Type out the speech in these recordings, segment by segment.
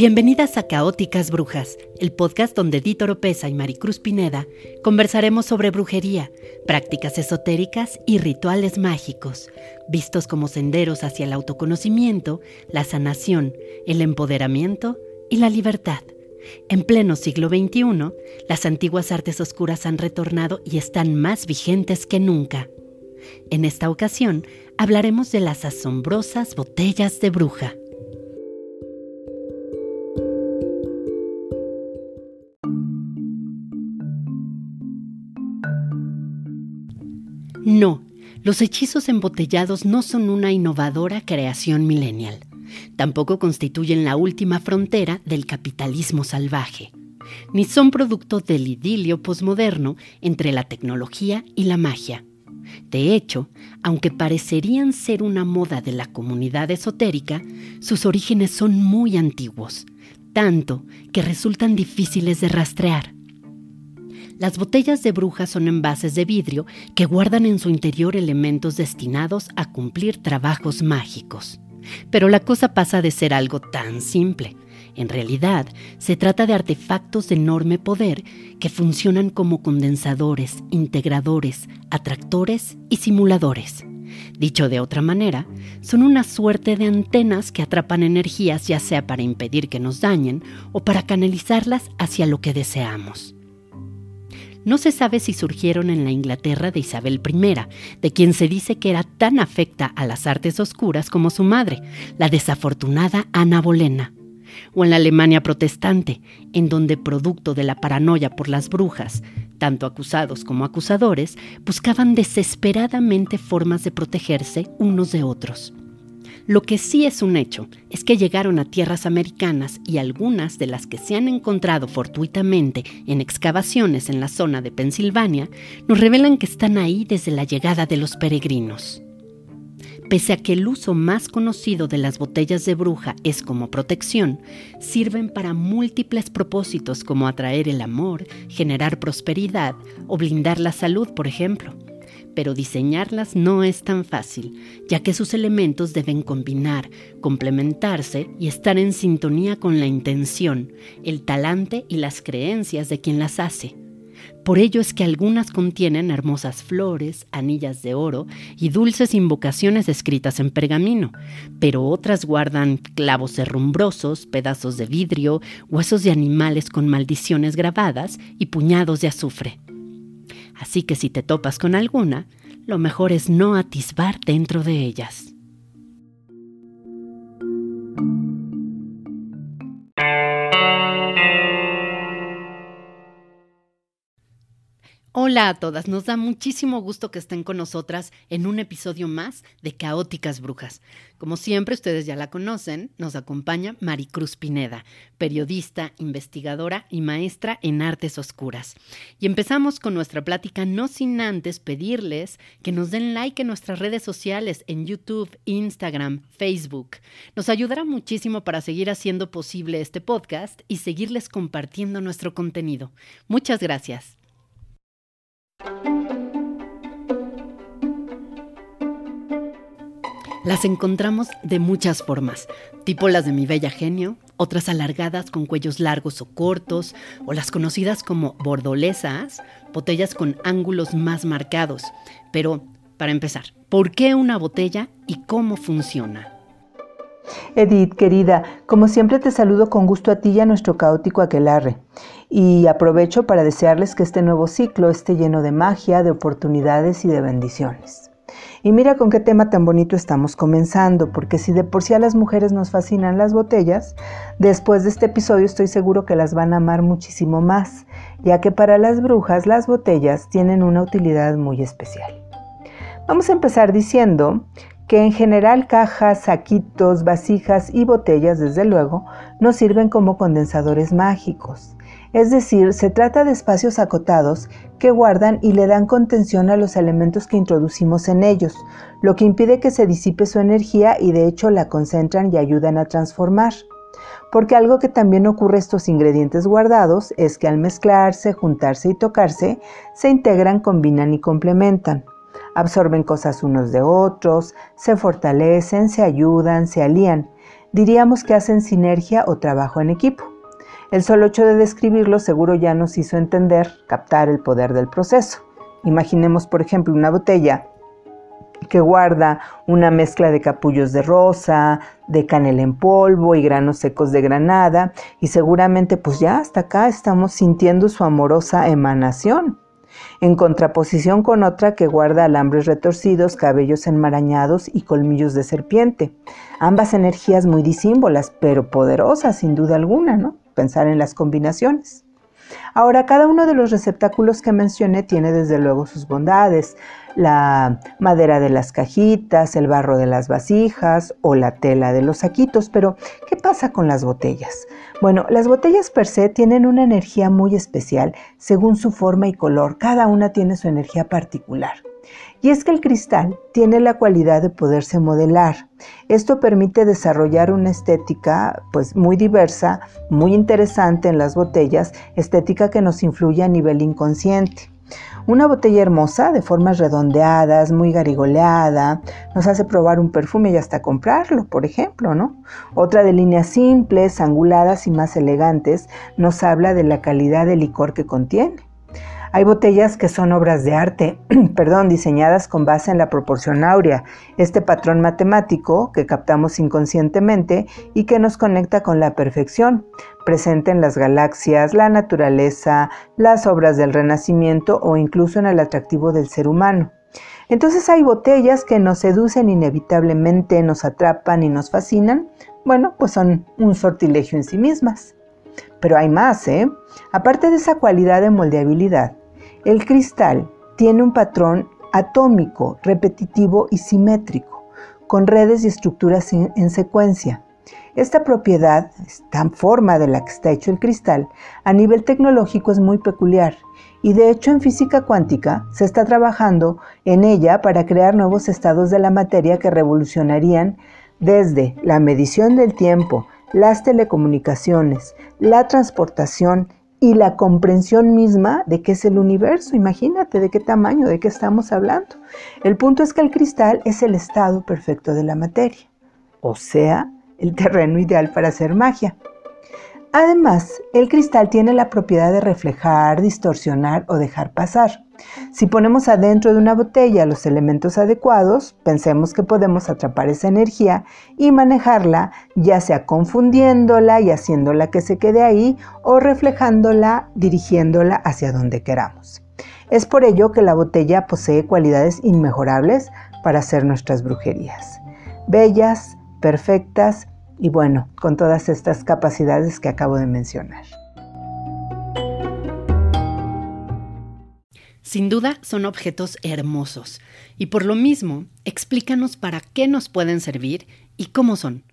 Bienvenidas a Caóticas Brujas, el podcast donde Dito Oropesa y Maricruz Pineda conversaremos sobre brujería, prácticas esotéricas y rituales mágicos, vistos como senderos hacia el autoconocimiento, la sanación, el empoderamiento y la libertad. En pleno siglo XXI, las antiguas artes oscuras han retornado y están más vigentes que nunca. En esta ocasión hablaremos de las asombrosas botellas de bruja. No, los hechizos embotellados no son una innovadora creación millennial. Tampoco constituyen la última frontera del capitalismo salvaje, ni son producto del idilio posmoderno entre la tecnología y la magia. De hecho, aunque parecerían ser una moda de la comunidad esotérica, sus orígenes son muy antiguos, tanto que resultan difíciles de rastrear. Las botellas de bruja son envases de vidrio que guardan en su interior elementos destinados a cumplir trabajos mágicos. Pero la cosa pasa de ser algo tan simple. En realidad, se trata de artefactos de enorme poder que funcionan como condensadores, integradores, atractores y simuladores. Dicho de otra manera, son una suerte de antenas que atrapan energías ya sea para impedir que nos dañen o para canalizarlas hacia lo que deseamos. No se sabe si surgieron en la Inglaterra de Isabel I, de quien se dice que era tan afecta a las artes oscuras como su madre, la desafortunada Ana Bolena, o en la Alemania protestante, en donde producto de la paranoia por las brujas, tanto acusados como acusadores buscaban desesperadamente formas de protegerse unos de otros. Lo que sí es un hecho es que llegaron a tierras americanas y algunas de las que se han encontrado fortuitamente en excavaciones en la zona de Pensilvania nos revelan que están ahí desde la llegada de los peregrinos. Pese a que el uso más conocido de las botellas de bruja es como protección, sirven para múltiples propósitos como atraer el amor, generar prosperidad o blindar la salud, por ejemplo pero diseñarlas no es tan fácil, ya que sus elementos deben combinar, complementarse y estar en sintonía con la intención, el talante y las creencias de quien las hace. Por ello es que algunas contienen hermosas flores, anillas de oro y dulces invocaciones escritas en pergamino, pero otras guardan clavos herrumbrosos, pedazos de vidrio, huesos de animales con maldiciones grabadas y puñados de azufre. Así que si te topas con alguna, lo mejor es no atisbar dentro de ellas. Hola a todas, nos da muchísimo gusto que estén con nosotras en un episodio más de Caóticas Brujas. Como siempre, ustedes ya la conocen, nos acompaña Maricruz Pineda, periodista, investigadora y maestra en artes oscuras. Y empezamos con nuestra plática no sin antes pedirles que nos den like en nuestras redes sociales en YouTube, Instagram, Facebook. Nos ayudará muchísimo para seguir haciendo posible este podcast y seguirles compartiendo nuestro contenido. Muchas gracias. Las encontramos de muchas formas, tipo las de mi bella genio, otras alargadas con cuellos largos o cortos, o las conocidas como bordolesas, botellas con ángulos más marcados. Pero, para empezar, ¿por qué una botella y cómo funciona? Edith, querida, como siempre te saludo con gusto a ti y a nuestro caótico aquelarre. Y aprovecho para desearles que este nuevo ciclo esté lleno de magia, de oportunidades y de bendiciones. Y mira con qué tema tan bonito estamos comenzando, porque si de por sí a las mujeres nos fascinan las botellas, después de este episodio estoy seguro que las van a amar muchísimo más, ya que para las brujas las botellas tienen una utilidad muy especial. Vamos a empezar diciendo que en general cajas, saquitos, vasijas y botellas, desde luego, nos sirven como condensadores mágicos. Es decir, se trata de espacios acotados que guardan y le dan contención a los elementos que introducimos en ellos, lo que impide que se disipe su energía y de hecho la concentran y ayudan a transformar. Porque algo que también ocurre estos ingredientes guardados es que al mezclarse, juntarse y tocarse, se integran, combinan y complementan. Absorben cosas unos de otros, se fortalecen, se ayudan, se alían. Diríamos que hacen sinergia o trabajo en equipo. El solo hecho de describirlo seguro ya nos hizo entender, captar el poder del proceso. Imaginemos, por ejemplo, una botella que guarda una mezcla de capullos de rosa, de canela en polvo y granos secos de granada y seguramente pues ya hasta acá estamos sintiendo su amorosa emanación. En contraposición con otra que guarda alambres retorcidos, cabellos enmarañados y colmillos de serpiente. Ambas energías muy disímbolas, pero poderosas sin duda alguna, ¿no? Pensar en las combinaciones. Ahora, cada uno de los receptáculos que mencioné tiene desde luego sus bondades, la madera de las cajitas, el barro de las vasijas o la tela de los saquitos, pero ¿qué pasa con las botellas? Bueno, las botellas per se tienen una energía muy especial según su forma y color, cada una tiene su energía particular. Y es que el cristal tiene la cualidad de poderse modelar. Esto permite desarrollar una estética pues muy diversa, muy interesante en las botellas, estética que nos influye a nivel inconsciente. Una botella hermosa, de formas redondeadas, muy garigoleada, nos hace probar un perfume y hasta comprarlo, por ejemplo, ¿no? Otra de líneas simples, anguladas y más elegantes, nos habla de la calidad del licor que contiene. Hay botellas que son obras de arte, perdón, diseñadas con base en la proporción áurea, este patrón matemático que captamos inconscientemente y que nos conecta con la perfección, presente en las galaxias, la naturaleza, las obras del Renacimiento o incluso en el atractivo del ser humano. Entonces hay botellas que nos seducen inevitablemente, nos atrapan y nos fascinan. Bueno, pues son un sortilegio en sí mismas. Pero hay más, ¿eh? Aparte de esa cualidad de moldeabilidad, el cristal tiene un patrón atómico, repetitivo y simétrico, con redes y estructuras en secuencia. Esta propiedad, esta forma de la que está hecho el cristal, a nivel tecnológico es muy peculiar y de hecho en física cuántica se está trabajando en ella para crear nuevos estados de la materia que revolucionarían desde la medición del tiempo, las telecomunicaciones, la transportación y la comprensión misma de qué es el universo. Imagínate de qué tamaño, de qué estamos hablando. El punto es que el cristal es el estado perfecto de la materia, o sea, el terreno ideal para hacer magia. Además, el cristal tiene la propiedad de reflejar, distorsionar o dejar pasar. Si ponemos adentro de una botella los elementos adecuados, pensemos que podemos atrapar esa energía y manejarla, ya sea confundiéndola y haciéndola que se quede ahí o reflejándola, dirigiéndola hacia donde queramos. Es por ello que la botella posee cualidades inmejorables para hacer nuestras brujerías. Bellas, perfectas y bueno, con todas estas capacidades que acabo de mencionar. Sin duda son objetos hermosos y por lo mismo explícanos para qué nos pueden servir y cómo son.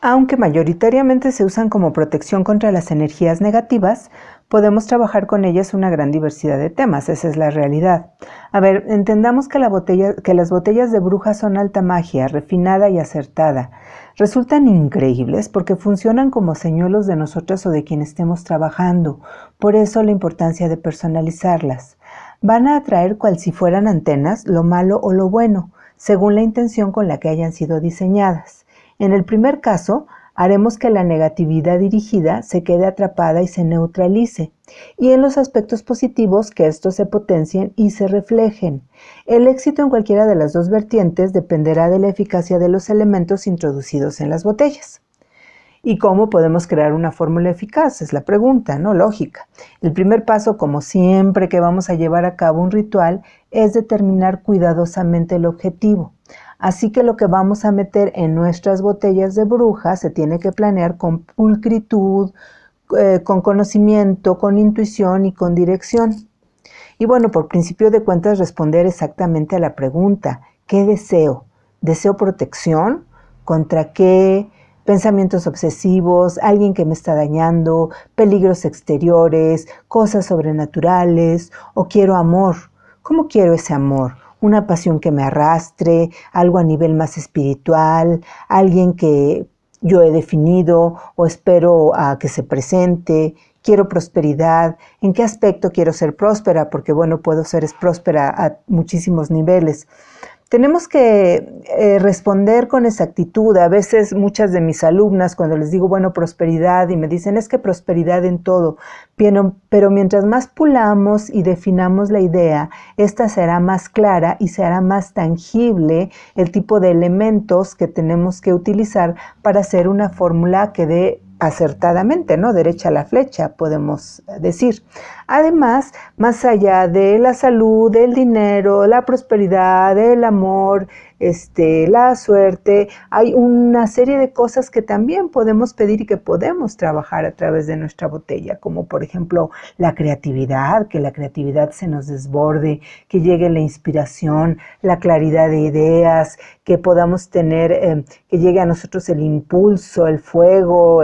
Aunque mayoritariamente se usan como protección contra las energías negativas, podemos trabajar con ellas una gran diversidad de temas, esa es la realidad. A ver, entendamos que, las botellas de brujas son alta magia, refinada y acertada. Resultan increíbles porque funcionan como señuelos de nosotras o de quien estemos trabajando, por eso la importancia de personalizarlas van a atraer cual si fueran antenas lo malo o lo bueno, según la intención con la que hayan sido diseñadas. En el primer caso, haremos que la negatividad dirigida se quede atrapada y se neutralice, y en los aspectos positivos que estos se potencien y se reflejen. El éxito en cualquiera de las dos vertientes dependerá de la eficacia de los elementos introducidos en las botellas. ¿Y cómo podemos crear una fórmula eficaz? Es la pregunta, ¿no? Lógica. El primer paso, como siempre que vamos a llevar a cabo un ritual, es determinar cuidadosamente el objetivo. Así que lo que vamos a meter en nuestras botellas de bruja se tiene que planear con pulcritud, eh, con conocimiento, con intuición y con dirección. Y bueno, por principio de cuentas, responder exactamente a la pregunta, ¿qué deseo? ¿Deseo protección? ¿Contra qué? pensamientos obsesivos, alguien que me está dañando, peligros exteriores, cosas sobrenaturales, o quiero amor. ¿Cómo quiero ese amor? Una pasión que me arrastre, algo a nivel más espiritual, alguien que yo he definido o espero a que se presente, quiero prosperidad, en qué aspecto quiero ser próspera, porque bueno, puedo ser próspera a muchísimos niveles. Tenemos que eh, responder con exactitud. A veces muchas de mis alumnas, cuando les digo, bueno, prosperidad, y me dicen, es que prosperidad en todo, pero, pero mientras más pulamos y definamos la idea, esta será más clara y será más tangible el tipo de elementos que tenemos que utilizar para hacer una fórmula que dé acertadamente, ¿no? Derecha a la flecha, podemos decir. Además, más allá de la salud, del dinero, la prosperidad, el amor, este, la suerte, hay una serie de cosas que también podemos pedir y que podemos trabajar a través de nuestra botella, como por ejemplo la creatividad, que la creatividad se nos desborde, que llegue la inspiración, la claridad de ideas, que podamos tener, eh, que llegue a nosotros el impulso, el fuego,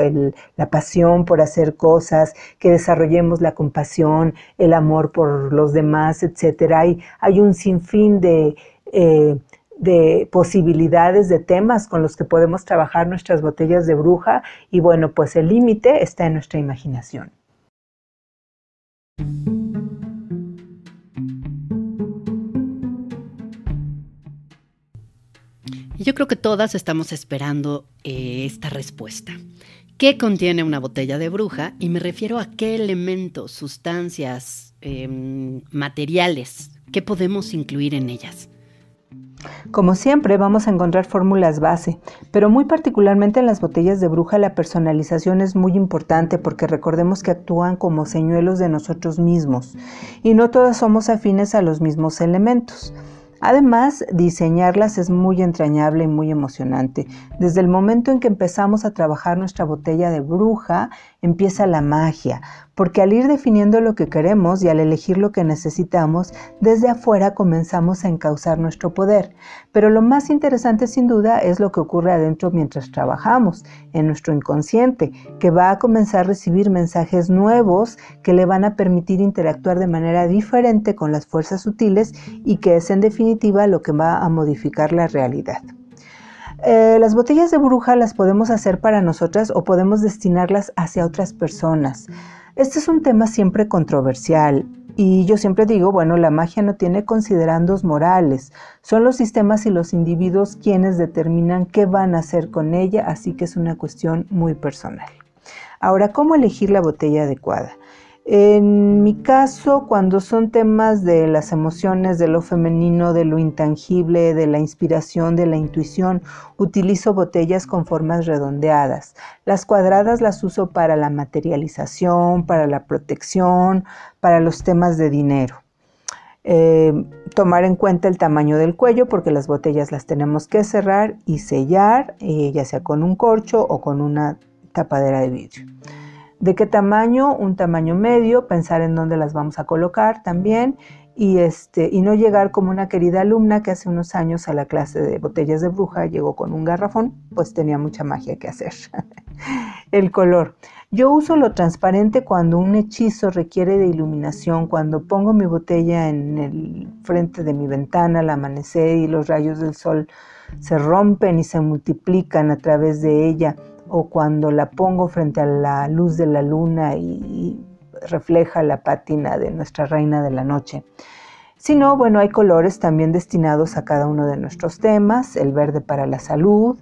la pasión por hacer cosas, que desarrollemos la compasión, el amor por los demás, etcétera. Hay, hay un sinfín de eh, de posibilidades, de temas con los que podemos trabajar nuestras botellas de bruja y bueno, pues el límite está en nuestra imaginación. Yo creo que todas estamos esperando eh, esta respuesta. ¿Qué contiene una botella de bruja? Y me refiero a qué elementos, sustancias, em, materiales, qué podemos incluir en ellas. Como siempre, vamos a encontrar fórmulas base, pero muy particularmente en las botellas de bruja la personalización es muy importante porque recordemos que actúan como señuelos de nosotros mismos y no todas somos afines a los mismos elementos. Además, diseñarlas es muy entrañable y muy emocionante. Desde el momento en que empezamos a trabajar nuestra botella de bruja, empieza la magia, porque al ir definiendo lo que queremos y al elegir lo que necesitamos, desde afuera comenzamos a encauzar nuestro poder. Pero lo más interesante sin duda es lo que ocurre adentro mientras trabajamos, en nuestro inconsciente, que va a comenzar a recibir mensajes nuevos que le van a permitir interactuar de manera diferente con las fuerzas sutiles y que es en definitiva lo que va a modificar la realidad. Eh, las botellas de bruja las podemos hacer para nosotras o podemos destinarlas hacia otras personas. Este es un tema siempre controversial y yo siempre digo, bueno, la magia no tiene considerandos morales, son los sistemas y los individuos quienes determinan qué van a hacer con ella, así que es una cuestión muy personal. Ahora, ¿cómo elegir la botella adecuada? En mi caso, cuando son temas de las emociones, de lo femenino, de lo intangible, de la inspiración, de la intuición, utilizo botellas con formas redondeadas. Las cuadradas las uso para la materialización, para la protección, para los temas de dinero. Eh, tomar en cuenta el tamaño del cuello porque las botellas las tenemos que cerrar y sellar, eh, ya sea con un corcho o con una tapadera de vidrio. ¿De qué tamaño? Un tamaño medio, pensar en dónde las vamos a colocar también y, este, y no llegar como una querida alumna que hace unos años a la clase de botellas de bruja llegó con un garrafón, pues tenía mucha magia que hacer. el color. Yo uso lo transparente cuando un hechizo requiere de iluminación, cuando pongo mi botella en el frente de mi ventana al amanecer y los rayos del sol se rompen y se multiplican a través de ella o cuando la pongo frente a la luz de la luna y, refleja la pátina de nuestra reina de la noche. Si no, bueno, hay colores también destinados a cada uno de nuestros temas, el verde para la salud,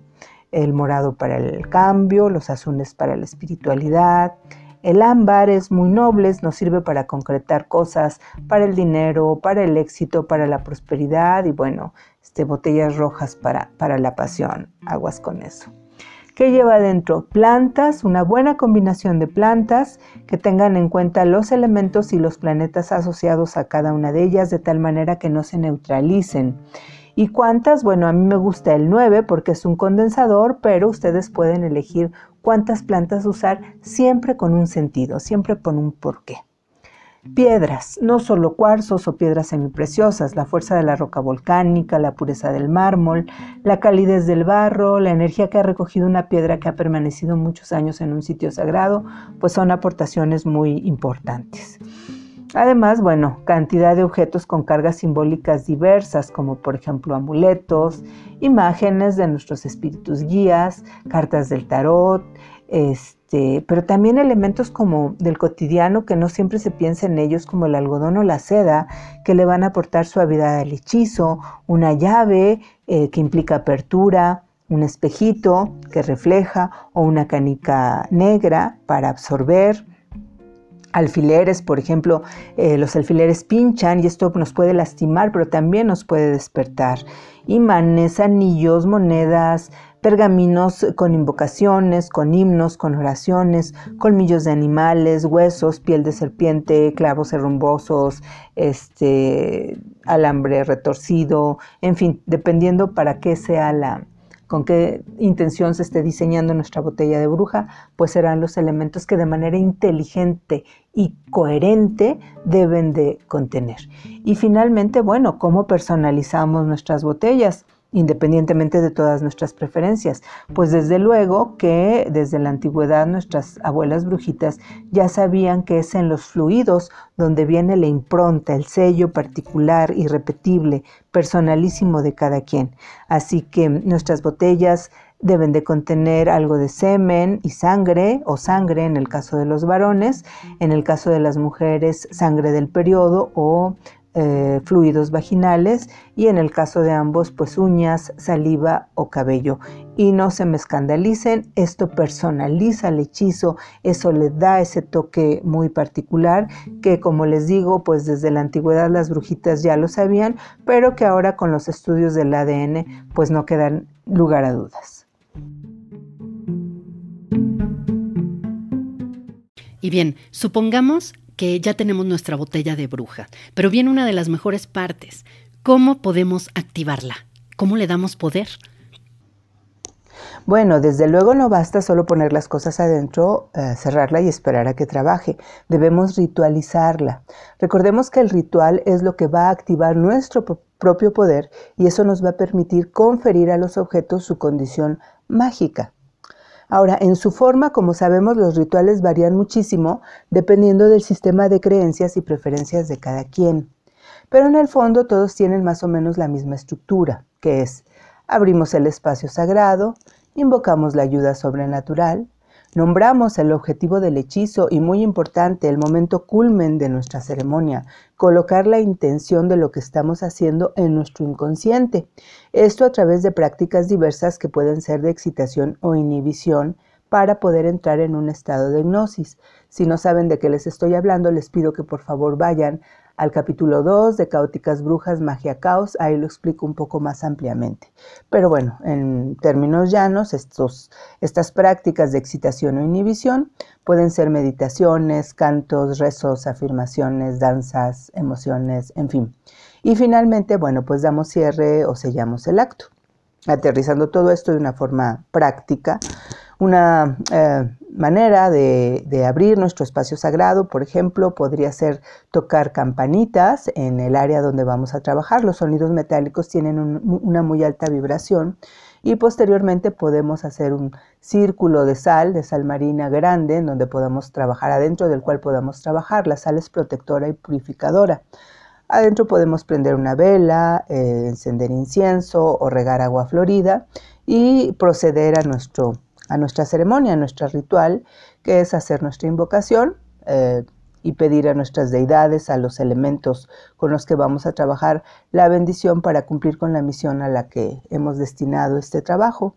el morado para el cambio, los azules para la espiritualidad, el ámbar es muy noble, nos sirve para concretar cosas, para el dinero, para el éxito, para la prosperidad y bueno, este, botellas rojas para, para la pasión, aguas con eso. ¿Qué lleva adentro? Plantas, una buena combinación de plantas que tengan en cuenta los elementos y los planetas asociados a cada una de ellas de tal manera que no se neutralicen. ¿Y cuántas? Bueno, a mí me gusta el 9 porque es un condensador, pero ustedes pueden elegir cuántas plantas usar siempre con un sentido, siempre con un porqué. Piedras, no solo cuarzos o piedras semipreciosas, la fuerza de la roca volcánica, la pureza del mármol, la calidez del barro, la energía que ha recogido una piedra que ha permanecido muchos años en un sitio sagrado, pues son aportaciones muy importantes. Además, bueno, cantidad de objetos con cargas simbólicas diversas, como por ejemplo amuletos, imágenes de nuestros espíritus guías, cartas del tarot, Este, pero también elementos como del cotidiano que no siempre se piensa en ellos, como el algodón o la seda, que le van a aportar suavidad al hechizo, una llave eh, que implica apertura, un espejito que refleja o una canica negra para absorber. Alfileres, por ejemplo, eh, los alfileres pinchan y esto nos puede lastimar, pero también nos puede despertar. Imanes, anillos, monedas, pergaminos con invocaciones, con himnos, con oraciones, colmillos de animales, huesos, piel de serpiente, clavos herrumbosos, este, alambre retorcido, en fin, dependiendo para qué sea la, con qué intención se esté diseñando nuestra botella de bruja, pues serán los elementos que de manera inteligente y coherente deben de contener. Y finalmente, bueno, ¿cómo personalizamos nuestras botellas? Independientemente de todas nuestras preferencias. Pues desde luego que desde la antigüedad nuestras abuelas brujitas ya sabían que es en los fluidos donde viene la impronta, el sello particular, irrepetible, personalísimo de cada quien. Así que nuestras botellas deben de contener algo de semen y sangre o sangre en el caso de los varones, en el caso de las mujeres sangre del periodo o eh, fluidos vaginales y en el caso de ambos pues uñas, saliva o cabello. Y no se me escandalicen, esto personaliza el hechizo, eso le da ese toque muy particular que como les digo pues desde la antigüedad las brujitas ya lo sabían, pero que ahora con los estudios del ADN pues no quedan lugar a dudas. Y bien, supongamos ya tenemos nuestra botella de bruja, pero viene una de las mejores partes. ¿Cómo podemos activarla? ¿Cómo le damos poder? Bueno, desde luego no basta solo poner las cosas adentro, eh, cerrarla y esperar a que trabaje. Debemos ritualizarla. Recordemos que el ritual es lo que va a activar nuestro propio poder y eso nos va a permitir conferir a los objetos su condición mágica. Ahora, en su forma, como sabemos, los rituales varían muchísimo dependiendo del sistema de creencias y preferencias de cada quien. Pero en el fondo todos tienen más o menos la misma estructura, que es abrimos el espacio sagrado, invocamos la ayuda sobrenatural, Nombramos el objetivo del hechizo y muy importante, el momento culmen de nuestra ceremonia, colocar la intención de lo que estamos haciendo en nuestro inconsciente. Esto a través de prácticas diversas que pueden ser de excitación o inhibición para poder entrar en un estado de hipnosis. Si no saben de qué les estoy hablando, les pido que por favor vayan al capítulo 2 de Caóticas Brujas, Magia Caos, ahí lo explico un poco más ampliamente. Pero bueno, en términos llanos, estas prácticas de excitación o inhibición pueden ser meditaciones, cantos, rezos, afirmaciones, danzas, emociones, en fin. Y finalmente, bueno, pues damos cierre o sellamos el acto. Aterrizando todo esto de una forma práctica, una eh, manera de, abrir nuestro espacio sagrado, por ejemplo, podría ser tocar campanitas en el área donde vamos a trabajar. Los sonidos metálicos tienen una muy alta vibración y posteriormente podemos hacer un círculo de sal, de sal marina grande, en donde podamos trabajar adentro del cual podamos trabajar. La sal es protectora y purificadora. Adentro podemos prender una vela, eh, encender incienso o regar agua florida y proceder a nuestro a nuestra ceremonia, a nuestro ritual, que es hacer nuestra invocación eh, y pedir a nuestras deidades, a los elementos con los que vamos a trabajar, la bendición para cumplir con la misión a la que hemos destinado este trabajo.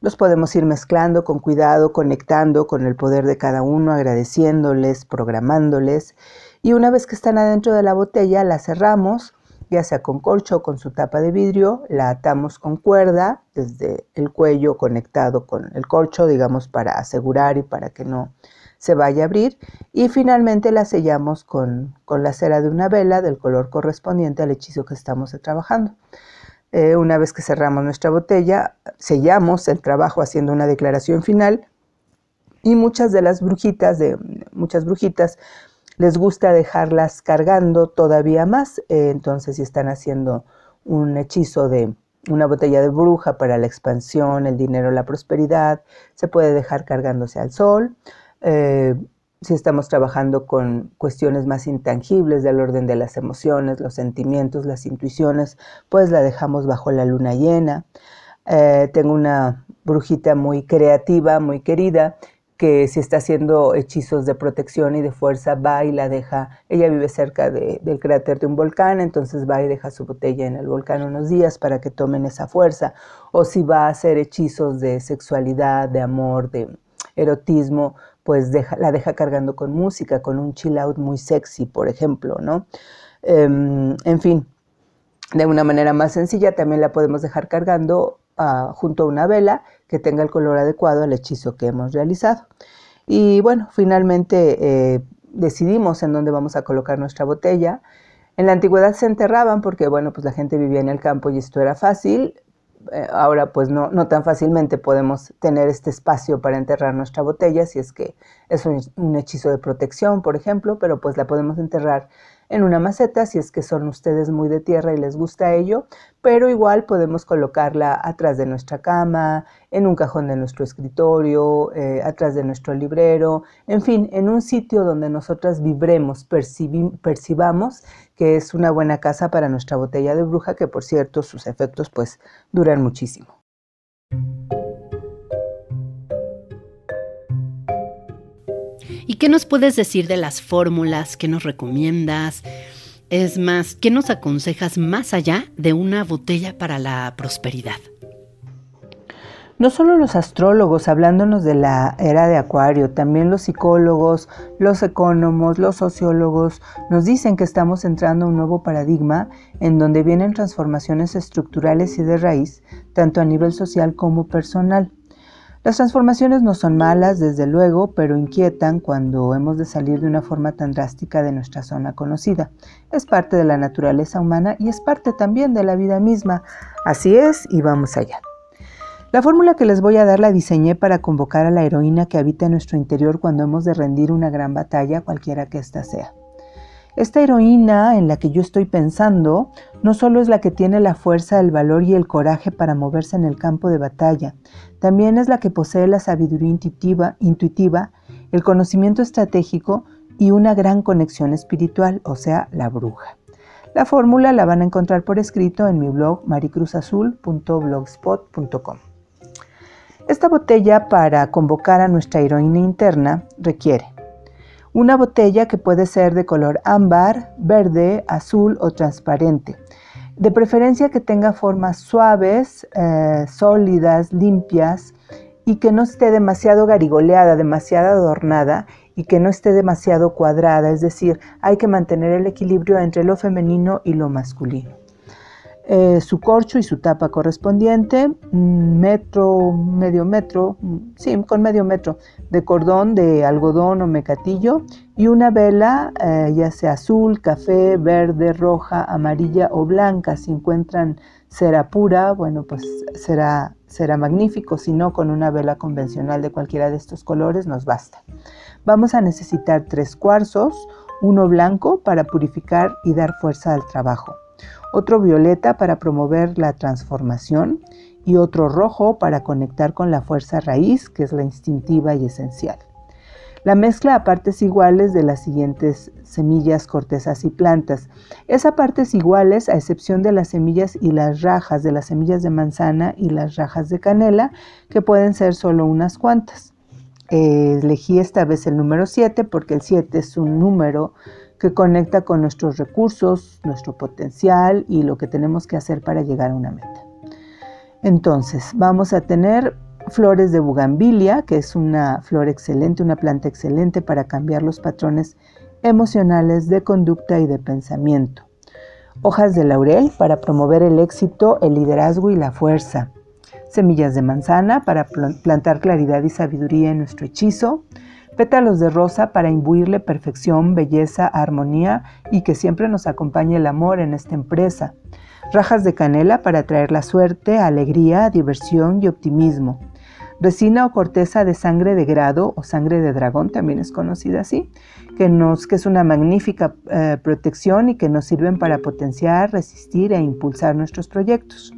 Los podemos ir mezclando con cuidado, conectando con el poder de cada uno, agradeciéndoles, programándoles. Y una vez que están adentro de la botella, la cerramos ya sea con corcho o con su tapa de vidrio, la atamos con cuerda desde el cuello conectado con el corcho, digamos, para asegurar y para que no se vaya a abrir. Y finalmente la sellamos con, la cera de una vela del color correspondiente al hechizo que estamos trabajando. Eh, una vez que cerramos nuestra botella, sellamos el trabajo haciendo una declaración final y muchas de las brujitas, de muchas brujitas, les gusta dejarlas cargando todavía más, eh, entonces si están haciendo un hechizo de una botella de bruja para la expansión, el dinero, la prosperidad, se puede dejar cargándose al sol. Eh, si estamos trabajando con cuestiones más intangibles del orden de las emociones, los sentimientos, las intuiciones, pues la dejamos bajo la luna llena. Eh, tengo una brujita muy creativa, muy querida, que si está haciendo hechizos de protección y de fuerza, va y la deja, ella vive cerca del cráter de un volcán, entonces va y deja su botella en el volcán unos días para que tomen esa fuerza, o si va a hacer hechizos de sexualidad, de amor, de erotismo, pues la deja cargando con música, con un chill out muy sexy, por ejemplo, ¿no? Em, en fin, de una manera más sencilla también la podemos dejar cargando junto a una vela que tenga el color adecuado al hechizo que hemos realizado. Y bueno, finalmente eh, decidimos en dónde vamos a colocar nuestra botella. En la antigüedad se enterraban porque, bueno, pues la gente vivía en el campo y esto era fácil. Eh, ahora pues no, no, tan fácilmente podemos tener este espacio para enterrar nuestra botella si es que es un, hechizo de protección, por ejemplo, pero pues la podemos enterrar en una maceta si es que son ustedes muy de tierra y les gusta ello, pero igual podemos colocarla atrás de nuestra cama, en un cajón de nuestro escritorio, eh, atrás de nuestro librero, en fin, en un sitio donde nosotras vibremos, percibamos que es una buena casa para nuestra botella de bruja, que por cierto sus efectos pues duran muchísimo. ¿Y qué nos puedes decir de las fórmulas? ¿Qué nos recomiendas? Es más, ¿qué nos aconsejas más allá de una botella para la prosperidad? No solo los astrólogos hablándonos de la era de Acuario, también los psicólogos, los economos, los sociólogos nos dicen que estamos entrando a un nuevo paradigma en donde vienen transformaciones estructurales y de raíz, tanto a nivel social como personal. Las transformaciones no son malas, desde luego, pero inquietan cuando hemos de salir de una forma tan drástica de nuestra zona conocida. Es parte de la naturaleza humana y es parte también de la vida misma. Así es, y vamos allá. La fórmula que les voy a dar la diseñé para convocar a la heroína que habita en nuestro interior cuando hemos de rendir una gran batalla, cualquiera que ésta sea. Esta heroína en la que yo estoy pensando no solo es la que tiene la fuerza, el valor y el coraje para moverse en el campo de batalla, también es la que posee la sabiduría intuitiva, el conocimiento estratégico y una gran conexión espiritual, o sea, la bruja. La fórmula la van a encontrar por escrito en mi blog maricruzazul.blogspot.com. Esta botella para convocar a nuestra heroína interna requiere una botella que puede ser de color ámbar, verde, azul o transparente. De preferencia que tenga formas suaves, eh, sólidas, limpias y que no esté demasiado garigoleada, demasiado adornada y que no esté demasiado cuadrada. Es decir, hay que mantener el equilibrio entre lo femenino y lo masculino. Eh, su corcho y su tapa correspondiente, metro, medio metro, sí, con medio metro de cordón de algodón o mecatillo y una vela, eh, ya sea azul, café, verde, roja, amarilla o blanca. Si encuentran cera pura, bueno, pues será, será magnífico. Si no, con una vela convencional de cualquiera de estos colores nos basta. Vamos a necesitar tres cuarzos, uno blanco para purificar y dar fuerza al trabajo otro violeta para promover la transformación y otro rojo para conectar con la fuerza raíz, que es la instintiva y esencial. La mezcla a partes iguales de las siguientes semillas, cortezas y plantas. Es a partes iguales a excepción de las semillas y las rajas de las semillas de manzana y las rajas de canela, que pueden ser solo unas cuantas. Eh, elegí esta vez el número 7 porque el 7 es un número que conecta con nuestros recursos, nuestro potencial y lo que tenemos que hacer para llegar a una meta. Entonces, vamos a tener flores de bugambilia, que es una flor excelente, una planta excelente para cambiar los patrones emocionales de conducta y de pensamiento. Hojas de laurel para promover el éxito, el liderazgo y la fuerza. Semillas de manzana para plantar claridad y sabiduría en nuestro hechizo pétalos de rosa para imbuirle perfección, belleza, armonía y que siempre nos acompañe el amor en esta empresa. Rajas de canela para traer la suerte, alegría, diversión y optimismo. Resina o corteza de sangre de grado o sangre de dragón, también es conocida así, que, nos, que es una magnífica eh, protección y que nos sirven para potenciar, resistir e impulsar nuestros proyectos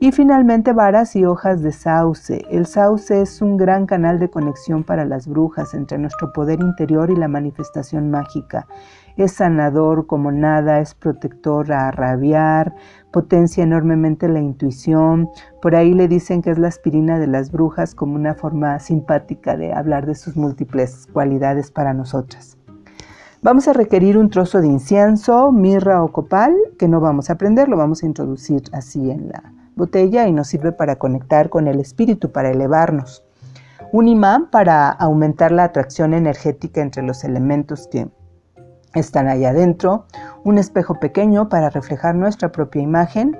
Y finalmente varas y hojas de sauce. El sauce es un gran canal de conexión para las brujas entre nuestro poder interior y la manifestación mágica. Es sanador como nada, es protector a rabiar, potencia enormemente la intuición. Por ahí le dicen que es la aspirina de las brujas como una forma simpática de hablar de sus múltiples cualidades para nosotras. Vamos a requerir un trozo de incienso, mirra o copal, que no vamos a prender, lo vamos a introducir así en la botella y nos sirve para conectar con el espíritu, para elevarnos. Un imán para aumentar la atracción energética entre los elementos que están allá adentro. Un espejo pequeño para reflejar nuestra propia imagen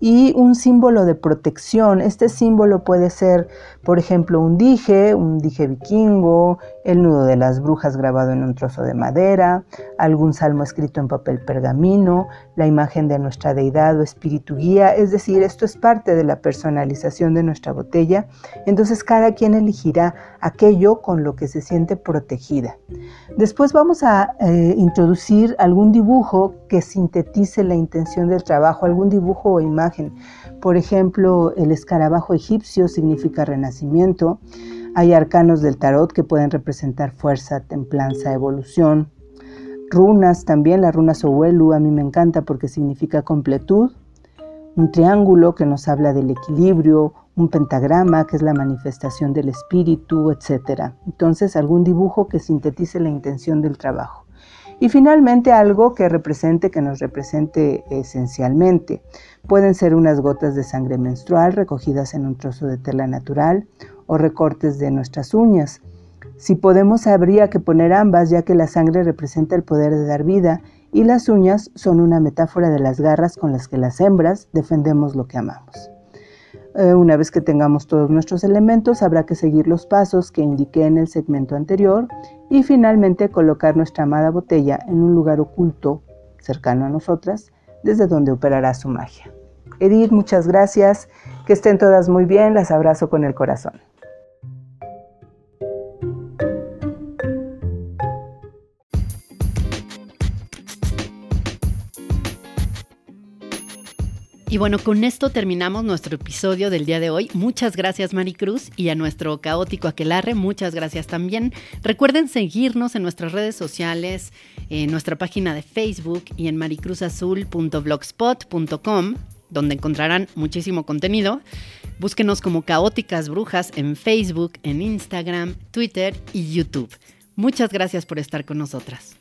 y un símbolo de protección. Este símbolo puede ser, por ejemplo, un dije, un dije vikingo, el nudo de las brujas grabado en un trozo de madera, algún salmo escrito en papel pergamino, la imagen de nuestra deidad o espíritu guía. Es decir, esto es parte de la personalización de nuestra botella. Entonces cada quien elegirá aquello con lo que se siente protegida. Después vamos a eh, introducir algún dibujo que sintetice la intención del trabajo, algún dibujo o imagen. Por ejemplo, el escarabajo egipcio significa renacimiento. Hay arcanos del tarot que pueden representar fuerza, templanza, evolución. Runas también, la runa Sowelu a mí me encanta porque significa completud. Un triángulo que nos habla del equilibrio, un pentagrama, que es la manifestación del espíritu, etc. Entonces, algún dibujo que sintetice la intención del trabajo. Y finalmente algo que represente, que nos represente esencialmente. Pueden ser unas gotas de sangre menstrual recogidas en un trozo de tela natural o recortes de nuestras uñas. Si podemos, habría que poner ambas, ya que la sangre representa el poder de dar vida y las uñas son una metáfora de las garras con las que las hembras defendemos lo que amamos. Eh, una vez que tengamos todos nuestros elementos, habrá que seguir los pasos que indiqué en el segmento anterior y finalmente colocar nuestra amada botella en un lugar oculto cercano a nosotras, desde donde operará su magia. Edith, muchas gracias. Que estén todas muy bien. Las abrazo con el corazón. Y bueno, con esto terminamos nuestro episodio del día de hoy. Muchas gracias Maricruz y a nuestro caótico Aquelarre, muchas gracias también. Recuerden seguirnos en nuestras redes sociales, en nuestra página de Facebook y en maricruzazul.blogspot.com, donde encontrarán muchísimo contenido. Búsquenos como Caóticas Brujas en Facebook, en Instagram, Twitter y YouTube. Muchas gracias por estar con nosotras.